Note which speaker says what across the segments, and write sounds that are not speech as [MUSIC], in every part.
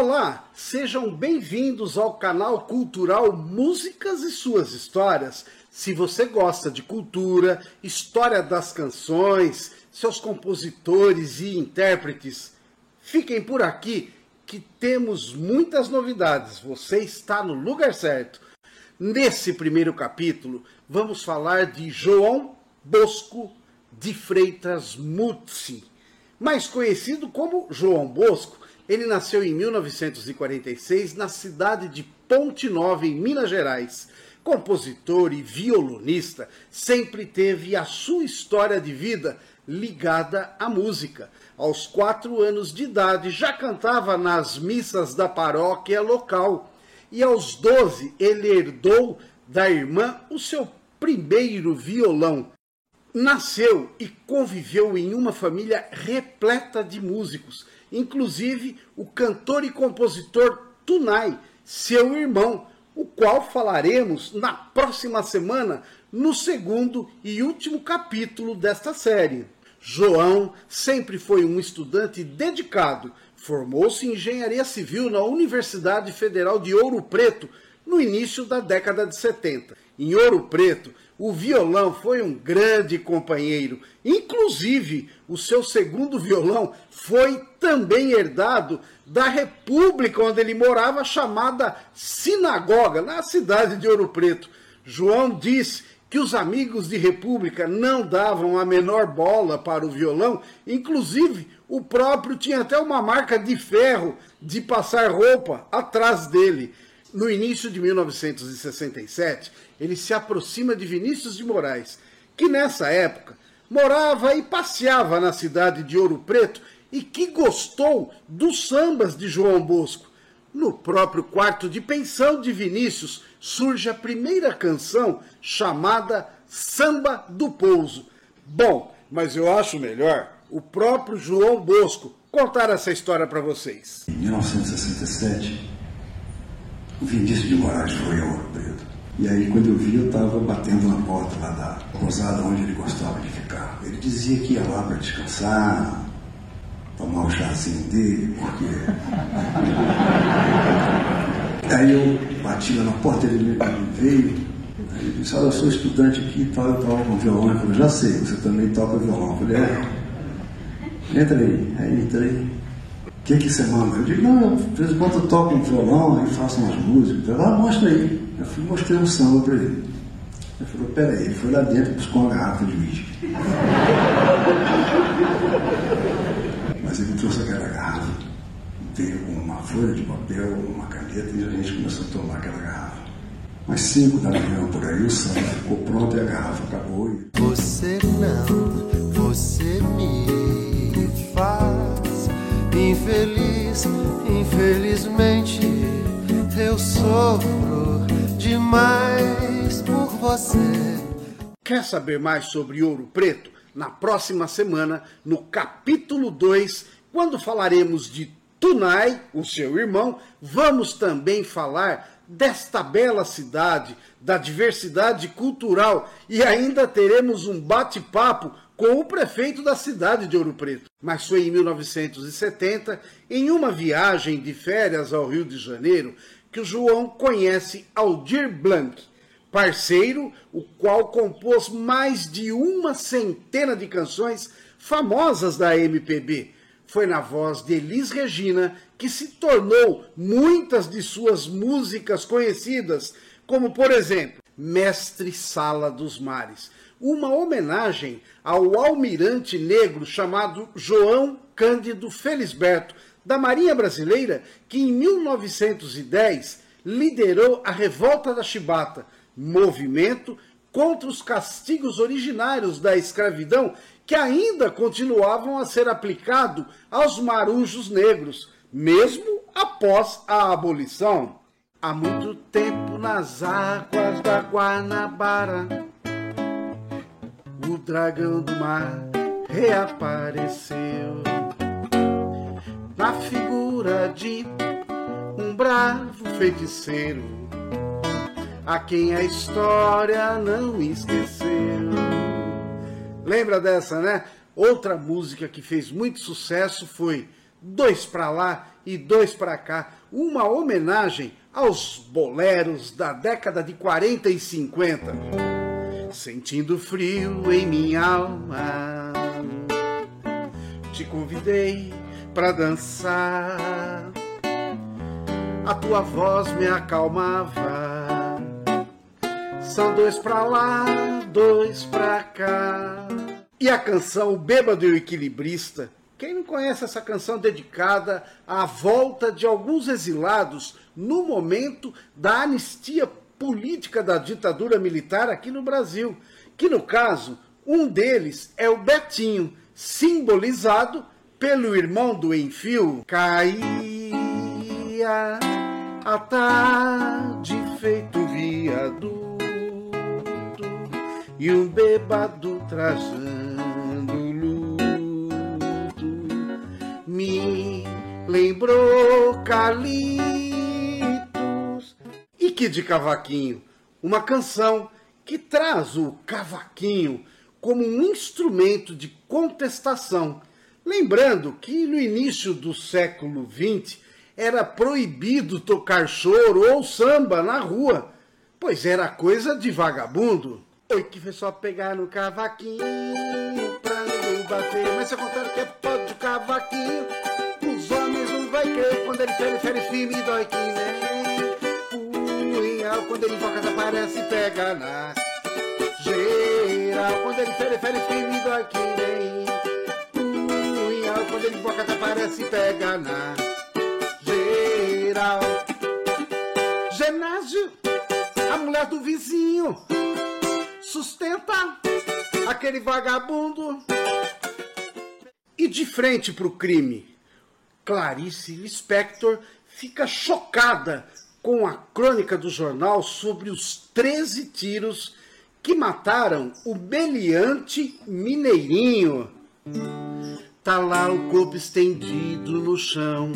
Speaker 1: Olá, sejam bem-vindos ao canal cultural Músicas e Suas Histórias. Se você gosta de cultura, história das canções, seus compositores e intérpretes, fiquem por aqui que temos muitas novidades. Você está no lugar certo. Nesse primeiro capítulo, vamos falar de João Bosco de Freitas Mutsi, mais conhecido como João Bosco. Ele nasceu em 1946 na cidade de Ponte Nova, em Minas Gerais. Compositor e violonista, sempre teve a sua história de vida ligada à música. Aos quatro anos de idade, já cantava nas missas da paróquia local e aos 12 ele herdou da irmã o seu primeiro violão. Nasceu e conviveu em uma família repleta de músicos, inclusive o cantor e compositor Tunai, seu irmão, o qual falaremos na próxima semana no segundo e último capítulo desta série. João sempre foi um estudante dedicado, Formou-se em engenharia civil na Universidade Federal de Ouro Preto no início da década de 70. Em Ouro Preto, o violão foi um grande companheiro. Inclusive, o seu segundo violão foi também herdado da república onde ele morava, chamada Sinagoga, na cidade de Ouro Preto. João disse que os amigos de República não davam a menor bola para o violão, inclusive o próprio tinha até uma marca de ferro de passar roupa atrás dele. No início de 1967, ele se aproxima de Vinícius de Moraes, que nessa época morava e passeava na cidade de Ouro Preto e que gostou dos sambas de João Bosco. No próprio quarto de pensão de Vinícius surge a primeira canção chamada Samba do Pouso. Bom, mas eu acho melhor o próprio João Bosco contar essa história para vocês.
Speaker 2: Em 1967, o Vinícius de Moraes foi ao Ouro Preto. E aí, quando eu vi, eu estava batendo na porta lá da pousada onde ele gostava de ficar. Ele dizia que ia lá para descansar, tomar o chazinho dele, porque. [LAUGHS] aí eu bati lá na porta, ele veio. Ele disse: Olha, eu sou estudante aqui e tal, eu toco violão. Eu falei: Já sei, você também toca violão. Eu falei: É. Entra aí. Aí entrei. O que, que você manda? Eu digo, não, às vezes eu toco um violão, aí faço umas músicas. Ele ah, mostra aí. Eu fui, mostrei um samba para ele. Ele falou, peraí, ele foi lá dentro e buscou uma garrafa de uísque. [LAUGHS] Mas ele trouxe aquela garrafa, veio com uma folha de papel, uma caneta e a gente começou a tomar aquela garrafa. Mas cinco da manhã por aí o samba ficou pronto e a garrafa acabou. E...
Speaker 3: Você não, você me infeliz, infelizmente eu sofro demais por você.
Speaker 1: Quer saber mais sobre Ouro Preto? Na próxima semana, no capítulo 2, quando falaremos de Tunai, o seu irmão, vamos também falar desta bela cidade, da diversidade cultural e ainda teremos um bate-papo com o prefeito da cidade de Ouro Preto. Mas foi em 1970, em uma viagem de férias ao Rio de Janeiro, que o João conhece Aldir Blanc, parceiro, o qual compôs mais de uma centena de canções famosas da MPB. Foi na voz de Elis Regina que se tornou muitas de suas músicas conhecidas, como por exemplo, Mestre Sala dos Mares uma homenagem ao almirante negro chamado João Cândido Felisberto, da Marinha Brasileira, que em 1910 liderou a Revolta da Chibata, movimento contra os castigos originários da escravidão que ainda continuavam a ser aplicado aos marujos negros, mesmo após a abolição. Há muito tempo nas águas da Guanabara o dragão do mar reapareceu na figura de um bravo feiticeiro a quem a história não esqueceu. Lembra dessa, né? Outra música que fez muito sucesso foi Dois Pra Lá e dois para cá, uma homenagem aos boleros da década de 40 e 50. Sentindo frio em minha alma, te convidei para dançar. A tua voz me acalmava. São dois pra lá, dois pra cá. E a canção Bêbado e o Equilibrista quem não conhece essa canção dedicada à volta de alguns exilados no momento da anistia política da ditadura militar aqui no Brasil? Que no caso, um deles é o Betinho, simbolizado pelo irmão do Enfio. Caía a tarde feito viaduto e um bêbado trajando lembrou Calitos. E que de cavaquinho? Uma canção que traz o cavaquinho como um instrumento de contestação. Lembrando que no início do século XX era proibido tocar choro ou samba na rua, pois era coisa de vagabundo. Oi, que foi só pegar no cavaquinho pra não bater. Mas se eu contar que é pó de cavaquinho, vai crer. Quando ele fere, fere firme, dói que nem punhal. Quando ele invoca, desaparece e pega na geral. Quando ele fere, fere firme, dói que nem punhal. Quando ele invoca, desaparece e pega na geral. Genásio, a mulher do vizinho sustenta aquele vagabundo. E de frente para o crime, Clarice Lispector fica chocada com a crônica do jornal sobre os 13 tiros que mataram o beliante Mineirinho. Tá lá o corpo estendido no chão.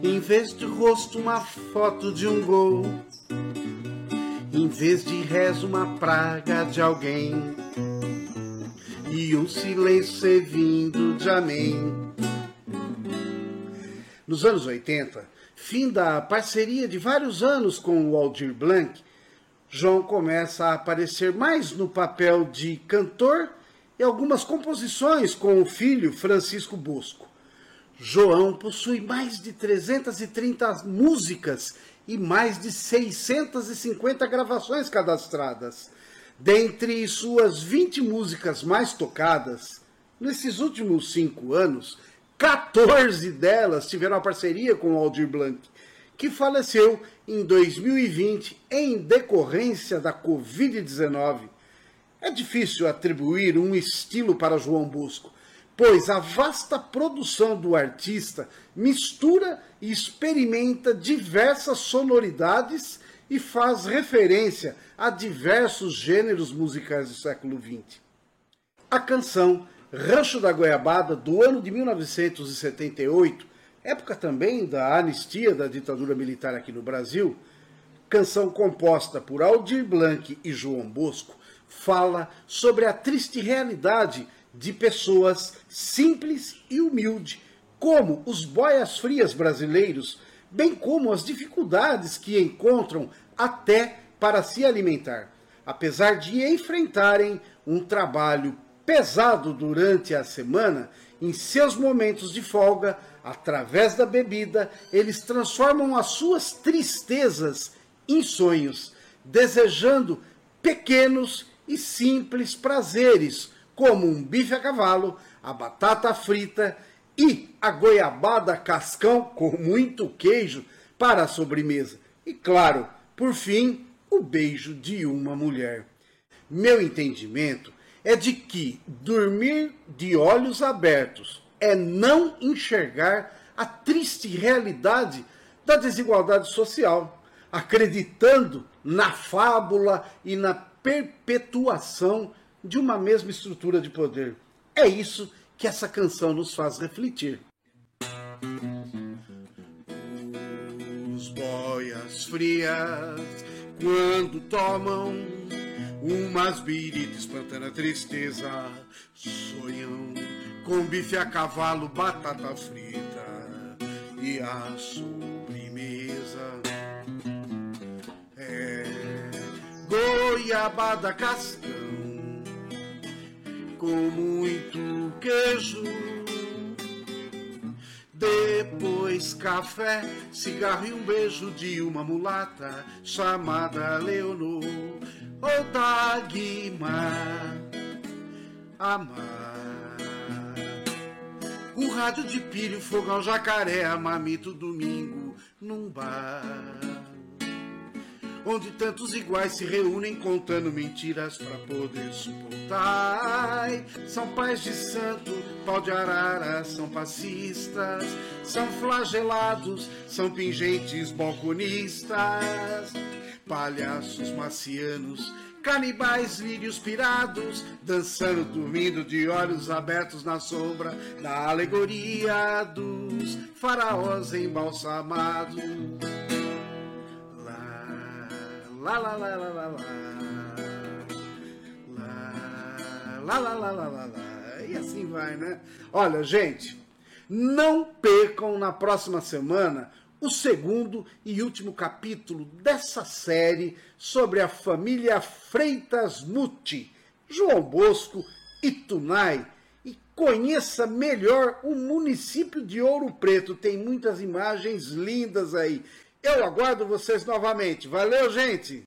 Speaker 1: Em vez de rosto, uma foto de um gol em vez de rezo, uma praga de alguém e um silêncio servindo de amém. Nos anos 80, fim da parceria de vários anos com o Aldir Blanc, João começa a aparecer mais no papel de cantor e algumas composições com o filho Francisco Bosco. João possui mais de 330 músicas e mais de 650 gravações cadastradas. Dentre suas 20 músicas mais tocadas, nesses últimos cinco anos, 14 delas tiveram a parceria com Aldir Blanc, que faleceu em 2020 em decorrência da Covid-19. É difícil atribuir um estilo para João Bosco, pois a vasta produção do artista mistura e experimenta diversas sonoridades e faz referência a diversos gêneros musicais do século XX. A canção Rancho da Goiabada, do ano de 1978, época também da anistia da ditadura militar aqui no Brasil, canção composta por Aldir Blanc e João Bosco, fala sobre a triste realidade de pessoas simples e humildes, como os boias frias brasileiros, bem como as dificuldades que encontram até para se alimentar, apesar de enfrentarem um trabalho pesado durante a semana, em seus momentos de folga, através da bebida, eles transformam as suas tristezas em sonhos, desejando pequenos e simples prazeres como um bife a cavalo, a batata frita e a goiabada cascão com muito queijo para a sobremesa. E claro, por fim, o beijo de uma mulher. Meu entendimento é de que dormir de olhos abertos é não enxergar a triste realidade da desigualdade social, acreditando na fábula e na perpetuação de uma mesma estrutura de poder. É isso que essa canção nos faz refletir. Os boias frias, quando tomam umas biritas espantando a tristeza, sonham com bife a cavalo, batata frita e a sobremesa é goiabada cascão com muito queijo. Depois café, cigarro e um beijo de uma mulata chamada Leonor ou Dagmar. Amar. Um rádio de pilho, fogão, jacaré, mamito domingo num bar onde tantos iguais se reúnem contando mentiras para poder suportar. São pais de santo, pau de arara, são passistas, são flagelados, são pingentes balconistas, palhaços marcianos. Canibais lírios pirados, dançando, dormindo de olhos abertos na sombra, na alegoria dos faraós embalsamados lá lá lá lá lá lá lá lá lá lá lá lá e assim vai, né? Olha, gente, não percam na próxima semana o segundo e último capítulo dessa série sobre a família Freitas Muti, João Bosco e Tunai. E conheça melhor o município de Ouro Preto. Tem muitas imagens lindas aí. Eu aguardo vocês novamente. Valeu, gente!